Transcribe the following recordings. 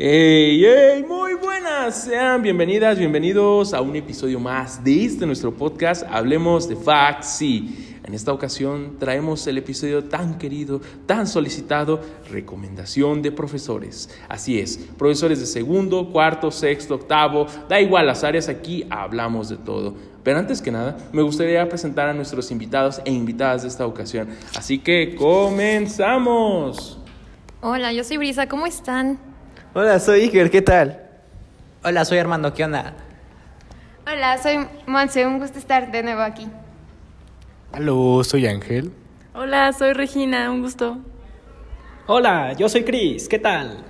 Hey, hey, muy buenas, sean bienvenidas, bienvenidos a un episodio más de este nuestro podcast, Hablemos de Faxi. En esta ocasión traemos el episodio tan querido, tan solicitado, recomendación de profesores. Así es, profesores de segundo, cuarto, sexto, octavo, da igual las áreas, aquí hablamos de todo. Pero antes que nada, me gustaría presentar a nuestros invitados e invitadas de esta ocasión. Así que comenzamos. Hola, yo soy Brisa, ¿cómo están? Hola, soy Iker, ¿qué tal? Hola, soy Armando, ¿qué onda? Hola, soy Monse, un gusto estar de nuevo aquí. Hola, soy Ángel. Hola, soy Regina, un gusto. Hola, yo soy Cris, ¿qué tal?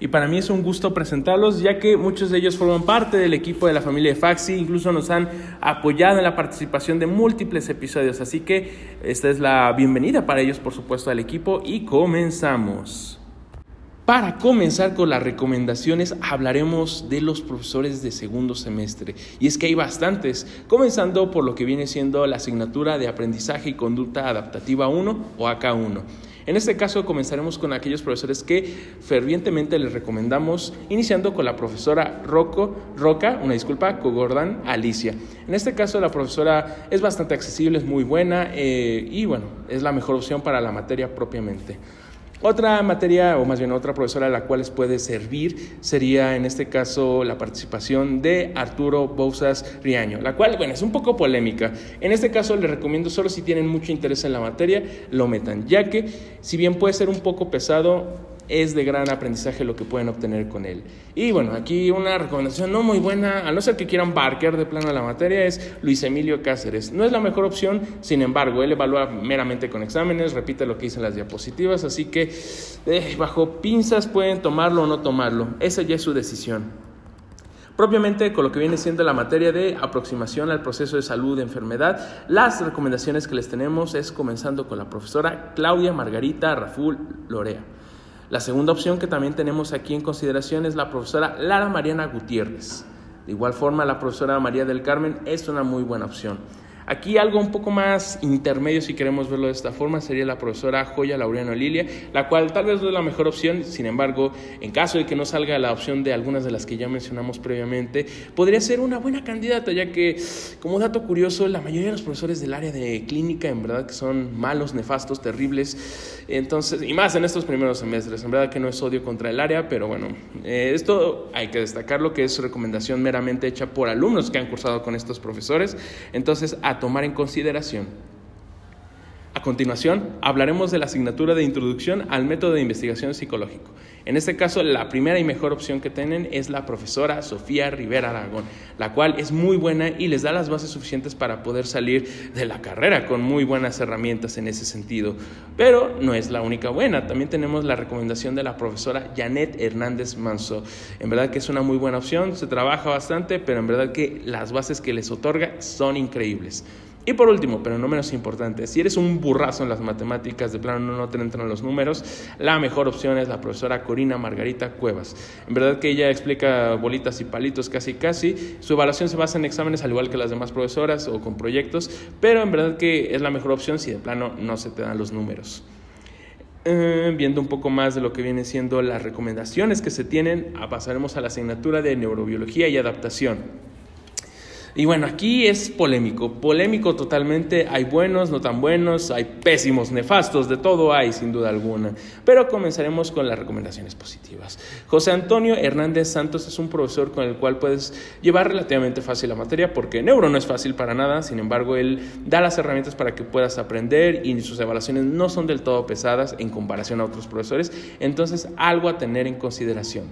Y para mí es un gusto presentarlos, ya que muchos de ellos forman parte del equipo de la familia de Faxi, incluso nos han apoyado en la participación de múltiples episodios. Así que esta es la bienvenida para ellos, por supuesto, al equipo y comenzamos. Para comenzar con las recomendaciones, hablaremos de los profesores de segundo semestre. Y es que hay bastantes, comenzando por lo que viene siendo la asignatura de aprendizaje y conducta adaptativa 1 o AK1. En este caso comenzaremos con aquellos profesores que fervientemente les recomendamos, iniciando con la profesora Rocco, Roca, una disculpa, Cogordan Alicia. En este caso la profesora es bastante accesible, es muy buena eh, y bueno, es la mejor opción para la materia propiamente. Otra materia, o más bien otra profesora a la cual les puede servir, sería en este caso la participación de Arturo Bouzas Riaño, la cual, bueno, es un poco polémica. En este caso les recomiendo solo si tienen mucho interés en la materia, lo metan, ya que si bien puede ser un poco pesado, es de gran aprendizaje lo que pueden obtener con él. Y bueno, aquí una recomendación no muy buena, a no ser que quieran barquear de plano la materia, es Luis Emilio Cáceres. No es la mejor opción, sin embargo, él evalúa meramente con exámenes, repite lo que dice en las diapositivas, así que eh, bajo pinzas pueden tomarlo o no tomarlo. Esa ya es su decisión. Propiamente con lo que viene siendo la materia de aproximación al proceso de salud de enfermedad, las recomendaciones que les tenemos es comenzando con la profesora Claudia Margarita Raful Lorea. La segunda opción que también tenemos aquí en consideración es la profesora Lara Mariana Gutiérrez. De igual forma, la profesora María del Carmen es una muy buena opción. Aquí algo un poco más intermedio, si queremos verlo de esta forma, sería la profesora Joya Laureano Lilia, la cual tal vez es la mejor opción, sin embargo, en caso de que no salga la opción de algunas de las que ya mencionamos previamente, podría ser una buena candidata, ya que, como dato curioso, la mayoría de los profesores del área de clínica, en verdad que son malos, nefastos, terribles, entonces, y más en estos primeros semestres, en verdad que no es odio contra el área, pero bueno, eh, esto hay que destacarlo que es recomendación meramente hecha por alumnos que han cursado con estos profesores, entonces, a tomar en consideración. A continuación, hablaremos de la asignatura de introducción al método de investigación psicológico. En este caso, la primera y mejor opción que tienen es la profesora Sofía Rivera Aragón, la cual es muy buena y les da las bases suficientes para poder salir de la carrera con muy buenas herramientas en ese sentido. Pero no es la única buena, también tenemos la recomendación de la profesora Janet Hernández Manso. En verdad que es una muy buena opción, se trabaja bastante, pero en verdad que las bases que les otorga son increíbles. Y por último, pero no menos importante, si eres un burrazo en las matemáticas, de plano no te entran los números, la mejor opción es la profesora Corina Margarita Cuevas. En verdad que ella explica bolitas y palitos casi casi, su evaluación se basa en exámenes al igual que las demás profesoras o con proyectos, pero en verdad que es la mejor opción si de plano no se te dan los números. Eh, viendo un poco más de lo que viene siendo las recomendaciones que se tienen, pasaremos a la asignatura de neurobiología y adaptación. Y bueno, aquí es polémico, polémico totalmente, hay buenos, no tan buenos, hay pésimos, nefastos, de todo hay sin duda alguna. Pero comenzaremos con las recomendaciones positivas. José Antonio Hernández Santos es un profesor con el cual puedes llevar relativamente fácil la materia, porque neuro no es fácil para nada, sin embargo, él da las herramientas para que puedas aprender y sus evaluaciones no son del todo pesadas en comparación a otros profesores, entonces algo a tener en consideración.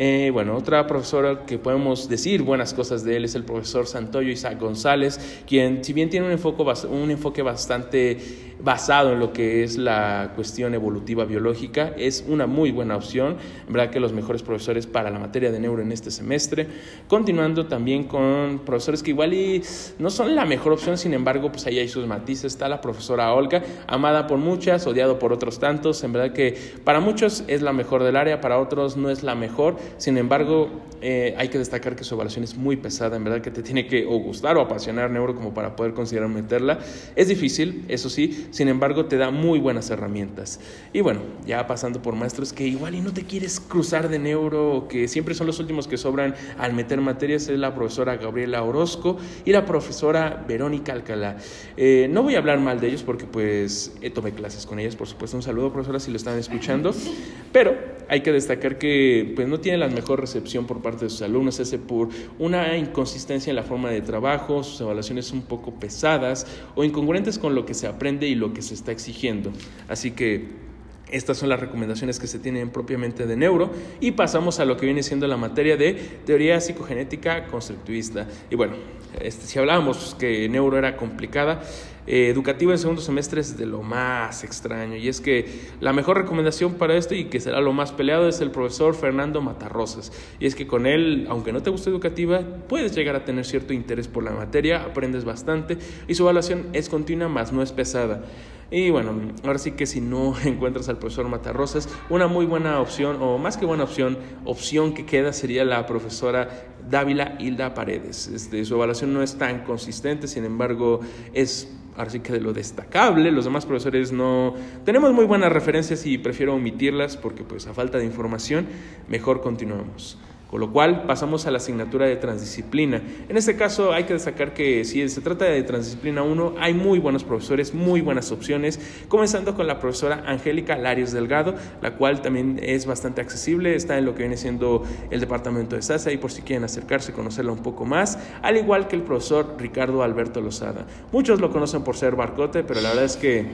Eh, bueno, otra profesora que podemos decir buenas cosas de él es el profesor Santoyo Isaac González, quien si bien tiene un enfoque, un enfoque bastante basado en lo que es la cuestión evolutiva biológica, es una muy buena opción. En verdad que los mejores profesores para la materia de neuro en este semestre. Continuando también con profesores que igual y no son la mejor opción, sin embargo, pues ahí hay sus matices. Está la profesora Olga, amada por muchas, odiado por otros tantos. En verdad que para muchos es la mejor del área, para otros no es la mejor Sin embargo, eh, hay que destacar que su evaluación es muy pesada, en verdad que te tiene que o gustar o apasionar neuro como para poder considerar meterla. Es difícil, eso sí, sin embargo te da muy buenas herramientas. Y bueno, ya pasando por maestros que igual y no te quieres cruzar de neuro, que siempre son los últimos que sobran al meter materias, es la profesora Gabriela Orozco y la profesora Verónica Alcalá. Eh, no voy a hablar mal de ellos porque pues eh, tomé clases con ellas, por supuesto, un saludo profesora si lo están escuchando, pero hay que destacar que pues no tiene la mejor recepción por parte de sus alumnos, ese por una inconsistencia en la forma de trabajo, sus evaluaciones un poco pesadas o incongruentes con lo que se aprende y lo que se está exigiendo. Así que estas son las recomendaciones que se tienen propiamente de neuro y pasamos a lo que viene siendo la materia de teoría psicogenética constructivista. Y bueno, este, si hablábamos que neuro era complicada, eh, educativa en segundo semestre es de lo más extraño y es que la mejor recomendación para esto y que será lo más peleado es el profesor Fernando Matarrosas y es que con él, aunque no te guste educativa, puedes llegar a tener cierto interés por la materia, aprendes bastante y su evaluación es continua más no es pesada. Y bueno, ahora sí que si no encuentras al profesor Matarrosas, una muy buena opción, o más que buena opción, opción que queda sería la profesora Dávila Hilda Paredes. Este, su evaluación no es tan consistente, sin embargo, es ahora sí que de lo destacable. Los demás profesores no tenemos muy buenas referencias y prefiero omitirlas porque pues a falta de información, mejor continuamos. Con lo cual pasamos a la asignatura de transdisciplina. En este caso hay que destacar que si se trata de transdisciplina 1, hay muy buenos profesores, muy buenas opciones, comenzando con la profesora Angélica Larios Delgado, la cual también es bastante accesible, está en lo que viene siendo el departamento de SASA y por si quieren acercarse conocerla un poco más, al igual que el profesor Ricardo Alberto Lozada. Muchos lo conocen por ser barcote, pero la verdad es que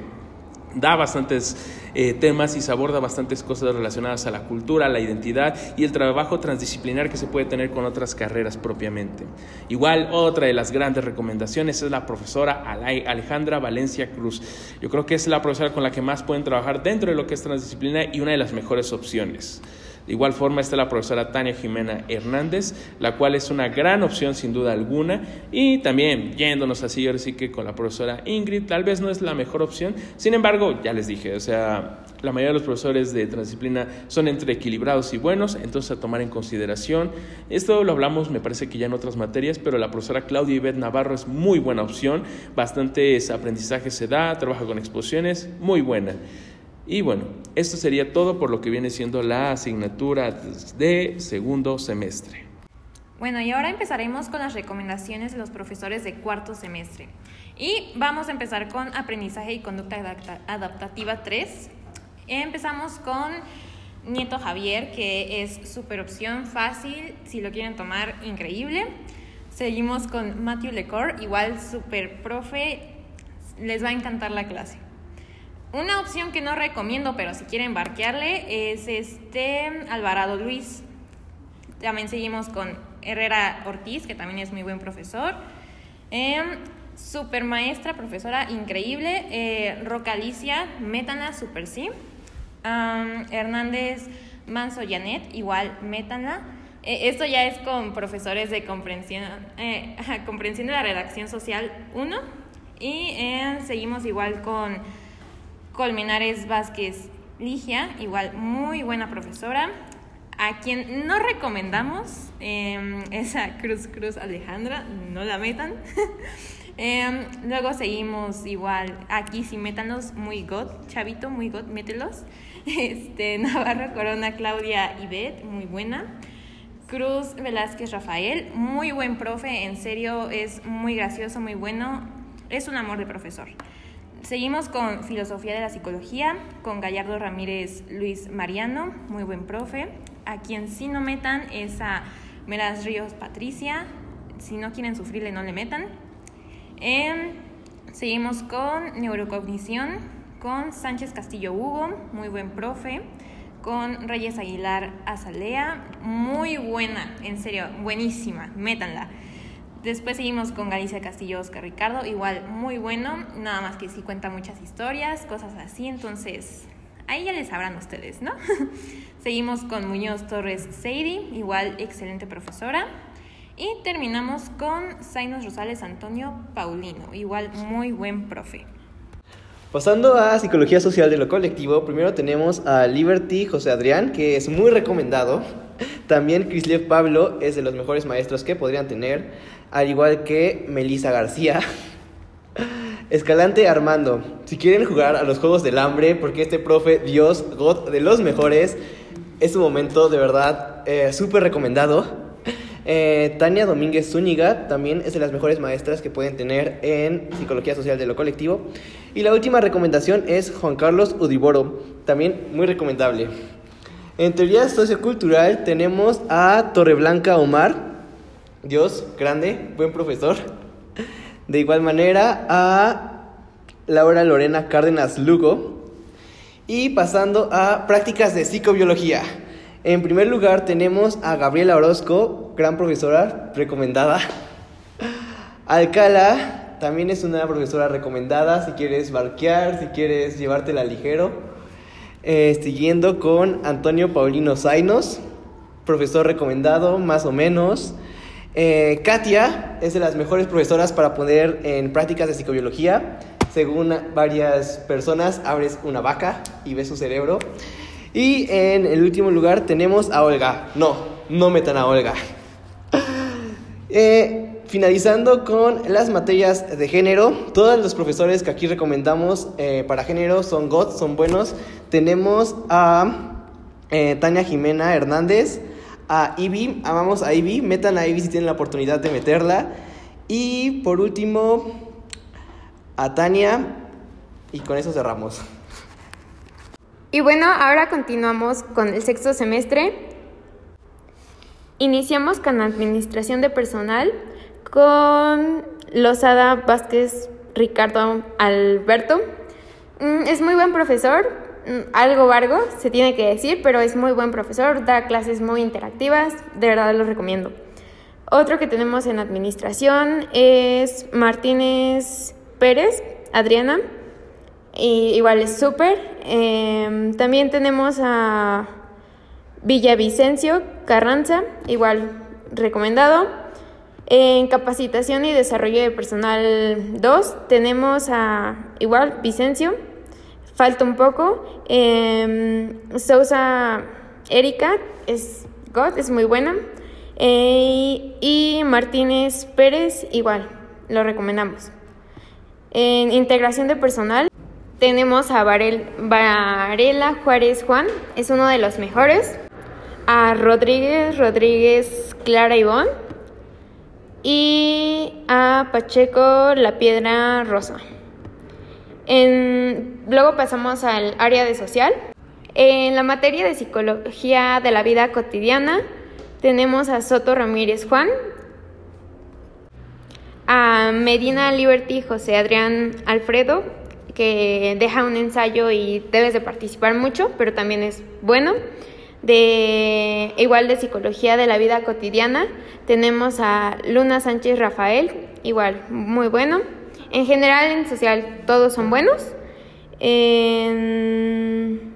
da bastantes eh, temas y se aborda bastantes cosas relacionadas a la cultura, la identidad y el trabajo transdisciplinar que se puede tener con otras carreras propiamente. Igual, otra de las grandes recomendaciones es la profesora Alejandra Valencia Cruz. Yo creo que es la profesora con la que más pueden trabajar dentro de lo que es transdisciplina y una de las mejores opciones. De igual forma está la profesora Tania Jimena Hernández, la cual es una gran opción sin duda alguna. Y también yéndonos así, ahora sí que con la profesora Ingrid, tal vez no es la mejor opción. Sin embargo, ya les dije, o sea, la mayoría de los profesores de transdisciplina son entre equilibrados y buenos, entonces a tomar en consideración. Esto lo hablamos, me parece que ya en otras materias, pero la profesora Claudia Ibet Navarro es muy buena opción, bastantes aprendizajes se da, trabaja con exposiciones, muy buena. Y bueno, esto sería todo por lo que viene siendo la asignatura de segundo semestre. Bueno, y ahora empezaremos con las recomendaciones de los profesores de cuarto semestre. Y vamos a empezar con aprendizaje y conducta adaptativa 3. Empezamos con Nieto Javier, que es super opción fácil, si lo quieren tomar, increíble. Seguimos con Matthew Lecor, igual super profe, les va a encantar la clase. Una opción que no recomiendo, pero si quieren barquearle, es este Alvarado Luis. También seguimos con Herrera Ortiz, que también es muy buen profesor. Eh, super maestra, profesora increíble. Eh, Roca Alicia, métanla, super sí. Hernández Manso Janet, igual métanla. Eh, esto ya es con profesores de comprensión, eh, comprensión de la redacción social 1. Y seguimos igual con Colmenares Vázquez Ligia, igual muy buena profesora. A quien no recomendamos eh, es a Cruz Cruz Alejandra, no la metan. Em, luego seguimos igual, aquí sí métanlos, muy god, chavito, muy god, mételos. Este, Navarro Corona Claudia Ibet, muy buena. Cruz Velázquez Rafael, muy buen profe, en serio, es muy gracioso, muy bueno, es un amor de profesor. Seguimos con Filosofía de la Psicología, con Gallardo Ramírez Luis Mariano, muy buen profe. A quien sí no metan es a Meras Ríos Patricia, si no quieren sufrirle no le metan. Em, seguimos con Neurocognición, con Sánchez Castillo Hugo, muy buen profe. Con Reyes Aguilar Azalea, muy buena, en serio, buenísima, métanla. Después seguimos con Galicia Castillo Oscar Ricardo, igual muy bueno, nada más que sí cuenta muchas historias, cosas así, entonces ahí ya les sabrán ustedes, ¿no? seguimos con Muñoz Torres Seidi, igual excelente profesora. Y terminamos con Zainos Rosales Antonio Paulino, igual muy buen profe. Pasando a Psicología Social de lo Colectivo, primero tenemos a Liberty José Adrián, que es muy recomendado. También Crislev Pablo es de los mejores maestros que podrían tener, al igual que Melissa García. Escalante Armando, si quieren jugar a los Juegos del Hambre, porque este profe, Dios, God, de los mejores, es un momento de verdad eh, súper recomendado. Eh, Tania Domínguez Zúñiga también es de las mejores maestras que pueden tener en Psicología Social de lo Colectivo. Y la última recomendación es Juan Carlos Udiboro, también muy recomendable. En teoría sociocultural tenemos a Torreblanca Omar, Dios, grande, buen profesor. De igual manera a Laura Lorena Cárdenas Lugo. Y pasando a prácticas de psicobiología. En primer lugar tenemos a Gabriela Orozco, gran profesora, recomendada. Alcala, también es una profesora recomendada si quieres barquear, si quieres llevártela ligero. Eh, siguiendo con Antonio Paulino Zainos, profesor recomendado, más o menos. Eh, Katia es de las mejores profesoras para poner en prácticas de psicobiología. Según varias personas, abres una vaca y ves su cerebro. Y en el último lugar tenemos a Olga. No, no metan a Olga. Eh, finalizando con las materias de género, todos los profesores que aquí recomendamos eh, para género son GOT, son buenos. Tenemos a Tania Jimena Hernández, a Ivy, amamos a Ivy, metan a Ivy si tienen la oportunidad de meterla. Y por último, a Tania, y con eso cerramos. Y bueno, ahora continuamos con el sexto semestre. Iniciamos con administración de personal con Lozada Vázquez Ricardo Alberto. Mm, Es muy buen profesor, algo vargo, se tiene que decir, pero es muy buen profesor, da clases muy interactivas, de verdad lo recomiendo. Otro que tenemos en administración es Martínez Pérez, Adriana, igual es súper. Em, también tenemos a Villavicencio Carranza, igual recomendado. En capacitación y desarrollo de personal 2 tenemos a igual Vicencio, falta un poco. Em, Sousa Erika es God, es muy buena. Eh, y Martínez Pérez igual, lo recomendamos. En integración de personal tenemos a Varel- Varela Juárez Juan, es uno de los mejores. A Rodríguez Rodríguez Clara Ivón. Y a Pacheco La Piedra Rosa. En- luego pasamos al área de social. En la materia de psicología de la vida cotidiana tenemos a Soto Ramírez Juan, a Medina Liberty José Adrián Alfredo, que deja un ensayo y debes de participar mucho, pero también es bueno. De igual de psicología de la vida cotidiana, tenemos a Luna Sánchez Rafael, igual muy bueno. En general en social todos son buenos. En-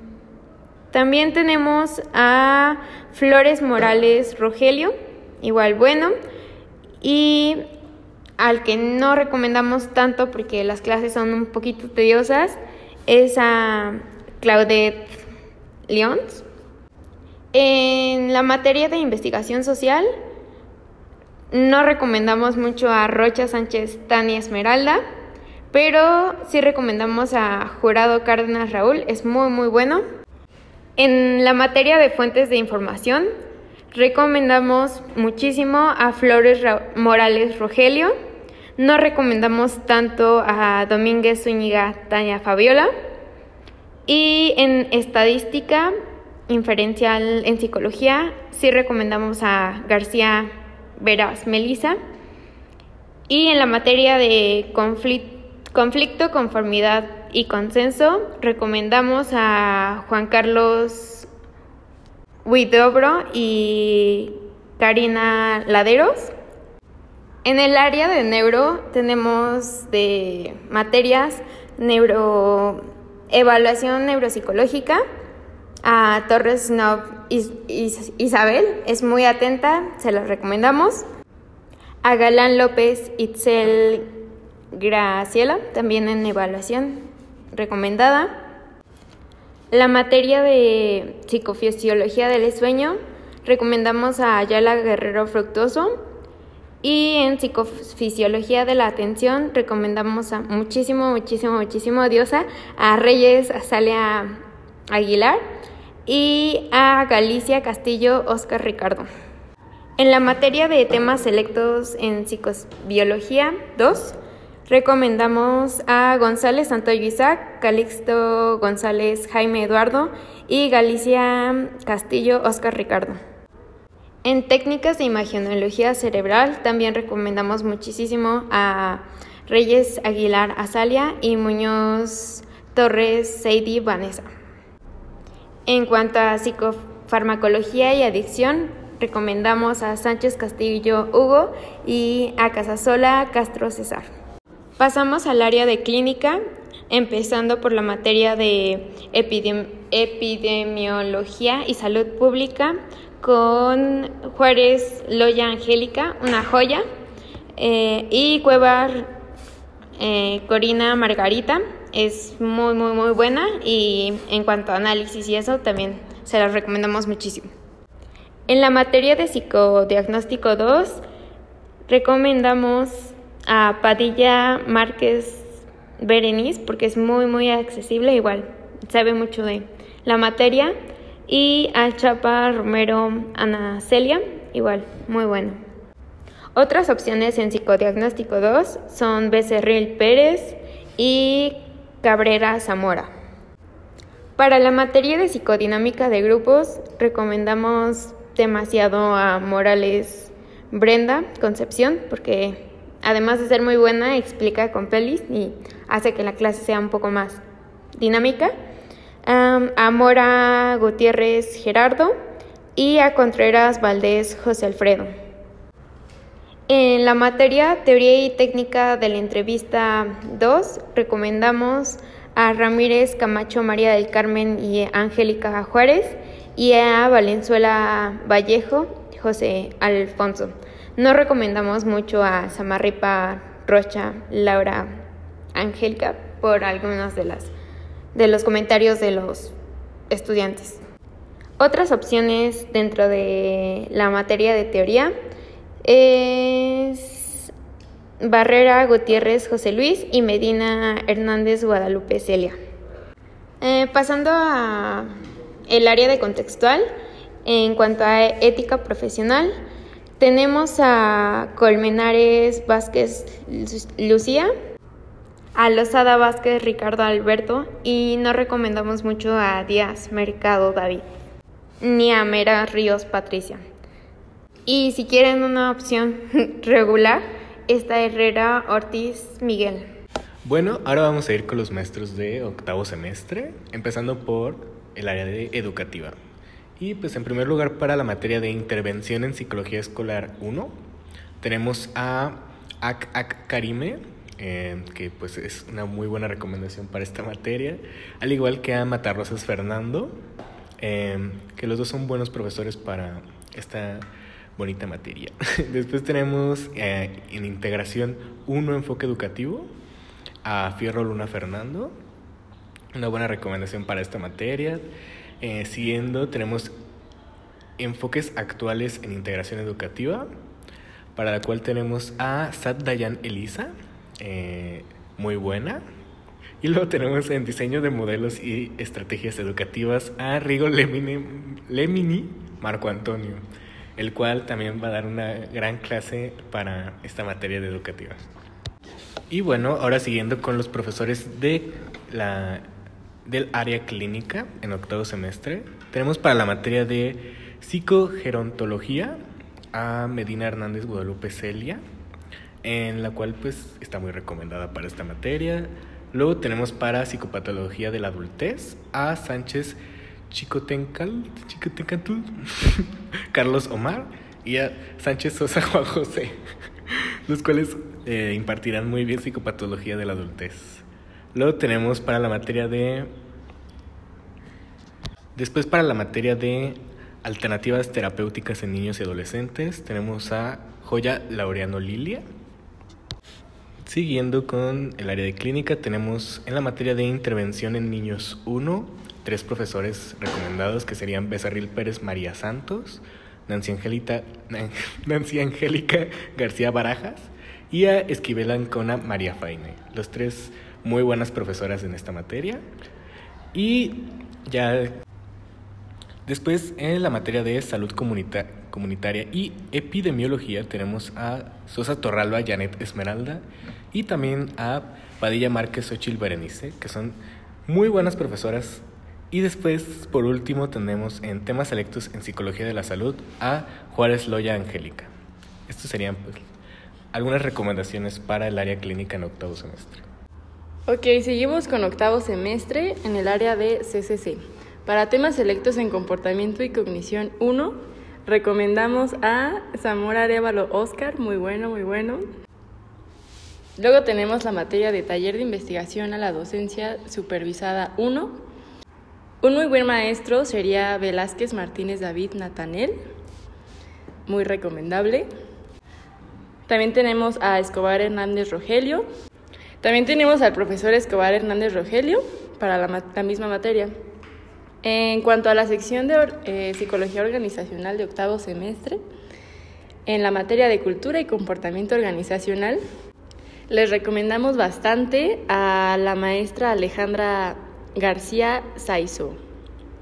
También tenemos a Flores Morales Rogelio, igual bueno. Y al que no recomendamos tanto porque las clases son un poquito tediosas es a Claudette Lyons. En la materia de investigación social no recomendamos mucho a Rocha Sánchez Tania Esmeralda, pero sí recomendamos a Jurado Cárdenas Raúl, es muy muy bueno. En la materia de fuentes de información, recomendamos muchísimo a Flores Ra- Morales Rogelio. No recomendamos tanto a Domínguez Zúñiga Tania Fabiola. Y en estadística inferencial en psicología, sí recomendamos a García Veras Melisa. Y en la materia de conflicto, conflicto, conformidad y consenso, recomendamos a Juan Carlos Huidobro y Karina Laderos. En el área de neuro tenemos de materias neuro evaluación neuropsicológica a Torres Snob Is- Is- Isabel, es muy atenta, se la recomendamos. A Galán López Itzel Graciela, también en evaluación recomendada. La materia de psicofisiología del sueño, recomendamos a Ayala Guerrero Fructuoso. Y en psicofisiología de la atención recomendamos a muchísimo, muchísimo, muchísimo diosa a Reyes Azalea Aguilar y a Galicia Castillo Oscar Ricardo. En la materia de temas selectos en psicobiología 2, recomendamos a González Santoyo Isaac, Calixto González Jaime Eduardo y Galicia Castillo Oscar Ricardo. En técnicas de imagenología cerebral también recomendamos muchísimo a Reyes Aguilar Azalia y Muñoz Torres Seidi Vanessa. En cuanto a psicofarmacología y adicción, recomendamos a Sánchez Castillo Hugo y a Casasola Castro César. Pasamos al área de clínica, empezando por la materia de epidemiología y salud pública con Juárez Loya Angélica, una joya, eh, y Cuevar eh, Corina Margarita, es muy, muy, muy buena y en cuanto a análisis y eso también se las recomendamos muchísimo. En la materia de psicodiagnóstico 2, recomendamos a Padilla Márquez Berenice porque es muy, muy accesible, igual sabe mucho de la materia y al Chapa Romero Ana Celia, igual, muy bueno. Otras opciones en psicodiagnóstico 2 son Becerril Pérez y Cabrera Zamora. Para la materia de psicodinámica de grupos, recomendamos demasiado a Morales Brenda Concepción, porque además de ser muy buena, explica con pelis y hace que la clase sea un poco más dinámica a Mora Gutiérrez Gerardo y a Contreras Valdés José Alfredo. En la materia Teoría y Técnica de la Entrevista 2 recomendamos a Ramírez Camacho María del Carmen y Angélica Juárez y a Valenzuela Vallejo José Alfonso. No recomendamos mucho a Samarripa Rocha Laura Angélica por algunas de las de los comentarios de los estudiantes. Otras opciones dentro de la materia de teoría es Barrera Gutiérrez José Luis y Medina Hernández Guadalupe Celia. Eh, pasando a el área de contextual, en cuanto a ética profesional, tenemos a Colmenares Vázquez Lucía, a Lozada Vázquez, Ricardo Alberto y no recomendamos mucho a Díaz Mercado David ni a Mera Ríos Patricia. Y si quieren una opción regular, está Herrera Ortiz Miguel. Bueno, ahora vamos a ir con los maestros de octavo semestre, empezando por el área de educativa. Y pues en primer lugar para la materia de intervención en psicología escolar 1, tenemos a Ak Ak Karime, eh, que pues es una muy buena recomendación para esta materia, al igual que a Matarrosas Fernando, eh, que los dos son buenos profesores para esta bonita materia. Después tenemos eh, en integración uno enfoque educativo a Fierro Luna Fernando, una buena recomendación para esta materia. siguiendo tenemos enfoques actuales en integración educativa, para la cual tenemos a Sat Dayan Elisa, eh, muy buena. Y luego tenemos en diseño de modelos y estrategias educativas a Rigo Lemini Marco Antonio, el cual también va a dar una gran clase para esta materia de educativa. Y bueno, ahora siguiendo con los profesores de la, del área clínica en octavo semestre, tenemos para la materia de psicogerontología a Medina Hernández Guadalupe Celia, en la cual pues está muy recomendada para esta materia. Luego tenemos para psicopatología de la adultez a Sánchez Chicotencal, Chicotencatul, Carlos Omar y a Sánchez Sosa Juan José, los cuales eh, impartirán muy bien psicopatología de la adultez. Luego tenemos para la materia de... Después para la materia de alternativas terapéuticas en niños y adolescentes tenemos a Joya Laureano Lilia Siguiendo con el área de clínica, tenemos en la materia de intervención en niños 1, tres profesores recomendados que serían Becerril Pérez María Santos, Nancy, Angelita, Nancy Angélica García Barajas y a Esquivel Ancona María Faine. Los tres muy buenas profesoras en esta materia. Y ya después en la materia de salud comunitaria y epidemiología tenemos a Sosa Torralba Janet Esmeralda y también a Padilla Márquez Ochil Berenice, que son muy buenas profesoras. Y después, por último, tenemos en temas selectos en psicología de la salud a Juárez Loya Angélica. Estos serían pues, algunas recomendaciones para el área clínica en octavo semestre. Ok, seguimos con octavo semestre en el área de CCC. Para temas selectos en comportamiento y cognición 1, recomendamos a Zamora Arevalo Oscar, muy bueno, muy bueno. Luego tenemos la materia de taller de investigación a la docencia supervisada 1. Un muy buen maestro sería Velázquez Martínez David Natanel, muy recomendable. También tenemos a Escobar Hernández Rogelio. También tenemos al profesor Escobar Hernández Rogelio para la, misma materia. En cuanto a la sección de eh, psicología organizacional de octavo semestre, en la materia de cultura y comportamiento organizacional, les recomendamos bastante a la maestra Alejandra García Saizo.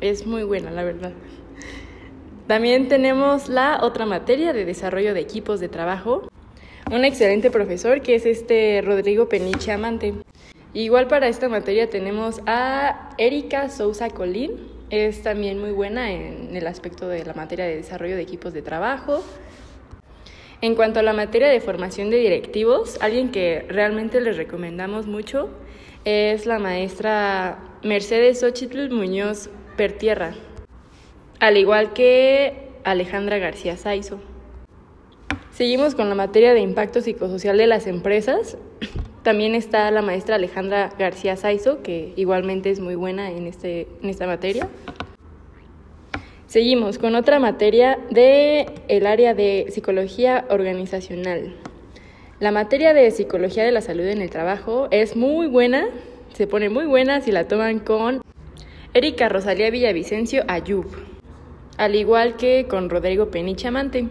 Es muy buena, la verdad. También tenemos la otra materia de desarrollo de equipos de trabajo, un excelente profesor que es este Rodrigo Peniche Amante. Igual para esta materia tenemos a Erika Sousa Colín, es también muy buena en el aspecto de la materia de desarrollo de equipos de trabajo. En cuanto a la materia de formación de directivos, alguien que realmente les recomendamos mucho es la maestra Mercedes Xochitl Muñoz Pertierra, al igual que Alejandra García Saizo. Seguimos con la materia de impacto psicosocial de las empresas. También está la maestra Alejandra García Saizo, que igualmente es muy buena en, este, en esta materia. Seguimos con otra materia del el área de psicología organizacional. La materia de psicología de la salud en el trabajo es muy buena, se pone muy buena si la toman con Erika Rosalía Villavicencio Ayub, al igual que con Rodrigo Penichamante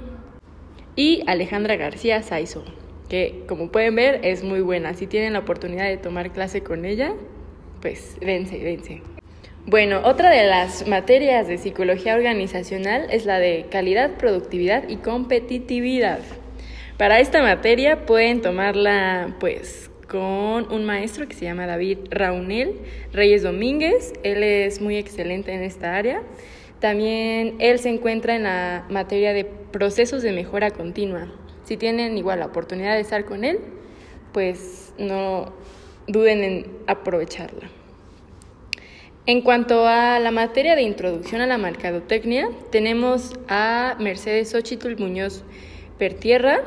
y Alejandra García Saizo, que como pueden ver es muy buena. Si tienen la oportunidad de tomar clase con ella, pues dense, dense. Bueno, otra de las materias de psicología organizacional es la de calidad, productividad y competitividad. Para esta materia pueden tomarla pues con un maestro que se llama David Raunel Reyes Domínguez. Él es muy excelente en esta área. También él se encuentra en la materia de procesos de mejora continua. Si tienen igual la oportunidad de estar con él, pues no duden en aprovecharla. En cuanto a la materia de introducción a la mercadotecnia, tenemos a Mercedes Xochitl Muñoz Pertierra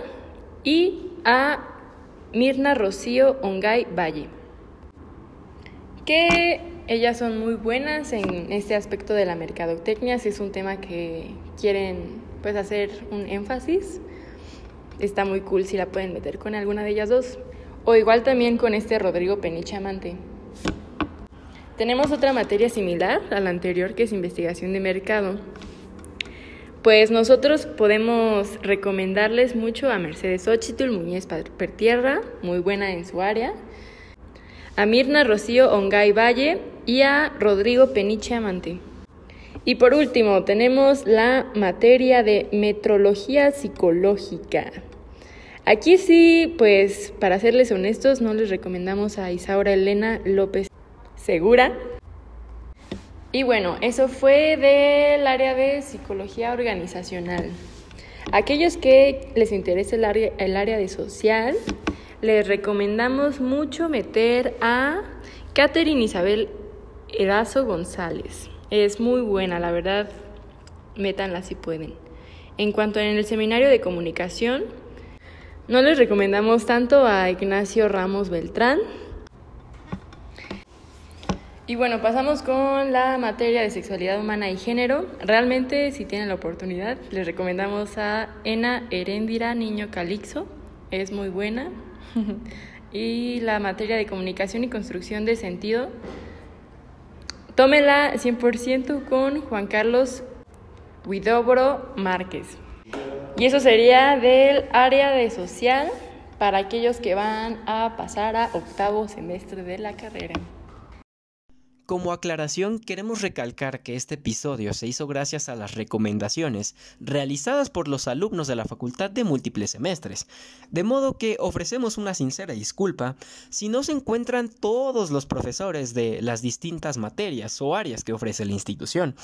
y a Mirna Rocío Ongay Valle, que ellas son muy buenas en este aspecto de la mercadotecnia, si es un tema que quieren pues hacer un énfasis, está muy cool si la pueden meter con alguna de ellas dos. O igual también con este Rodrigo Penichamante. Tenemos otra materia similar a la anterior que es investigación de mercado. Pues nosotros podemos recomendarles mucho a Mercedes Ochitl Muñez Pertierra, muy buena en su área, a Mirna Rocío Ongay Valle y a Rodrigo Peniche Amante. Y por último, tenemos la materia de metrología psicológica. Aquí sí, pues para serles honestos, no les recomendamos a Isaura Elena López Segura. Y bueno, eso fue del área de psicología organizacional. Aquellos que les interese el área, el área de social, les recomendamos mucho meter a Catherine Isabel Erazo González. Es muy buena, la verdad, métanla si pueden. En cuanto en el seminario de comunicación, no les recomendamos tanto a Ignacio Ramos Beltrán. Y bueno, pasamos con la materia de sexualidad humana y género. Realmente, si tienen la oportunidad, les recomendamos a Ena Herendira Niño Calixo. Es muy buena, y la materia de comunicación y construcción de sentido. Tómela 100% con Juan Carlos Huidobro Márquez. Y eso sería del área de social para aquellos que van a pasar a octavo semestre de la carrera. Como aclaración, queremos recalcar que este episodio se hizo gracias a las recomendaciones realizadas por los alumnos de la Facultad de Múltiples Semestres, de modo que ofrecemos una sincera disculpa si no se encuentran todos los profesores de las distintas materias o áreas que ofrece la institución.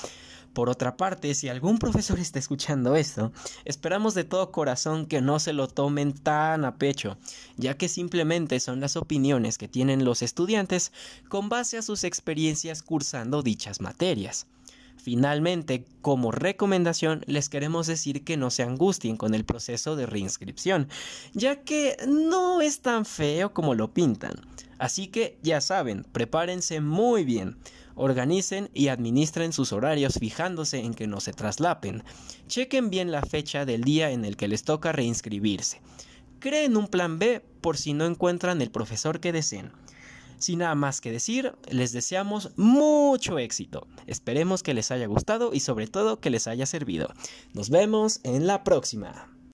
Por otra parte, si algún profesor está escuchando esto, esperamos de todo corazón que no se lo tomen tan a pecho, ya que simplemente son las opiniones que tienen los estudiantes con base a sus experiencias cursando dichas materias. Finalmente, como recomendación, les queremos decir que no se angustien con el proceso de reinscripción, ya que no es tan feo como lo pintan. Así que ya saben, prepárense muy bien. Organicen y administren sus horarios fijándose en que no se traslapen. Chequen bien la fecha del día en el que les toca reinscribirse. Creen un plan B por si no encuentran el profesor que deseen. Sin nada más que decir, les deseamos mucho éxito. Esperemos que les haya gustado y sobre todo que les haya servido. Nos vemos en la próxima.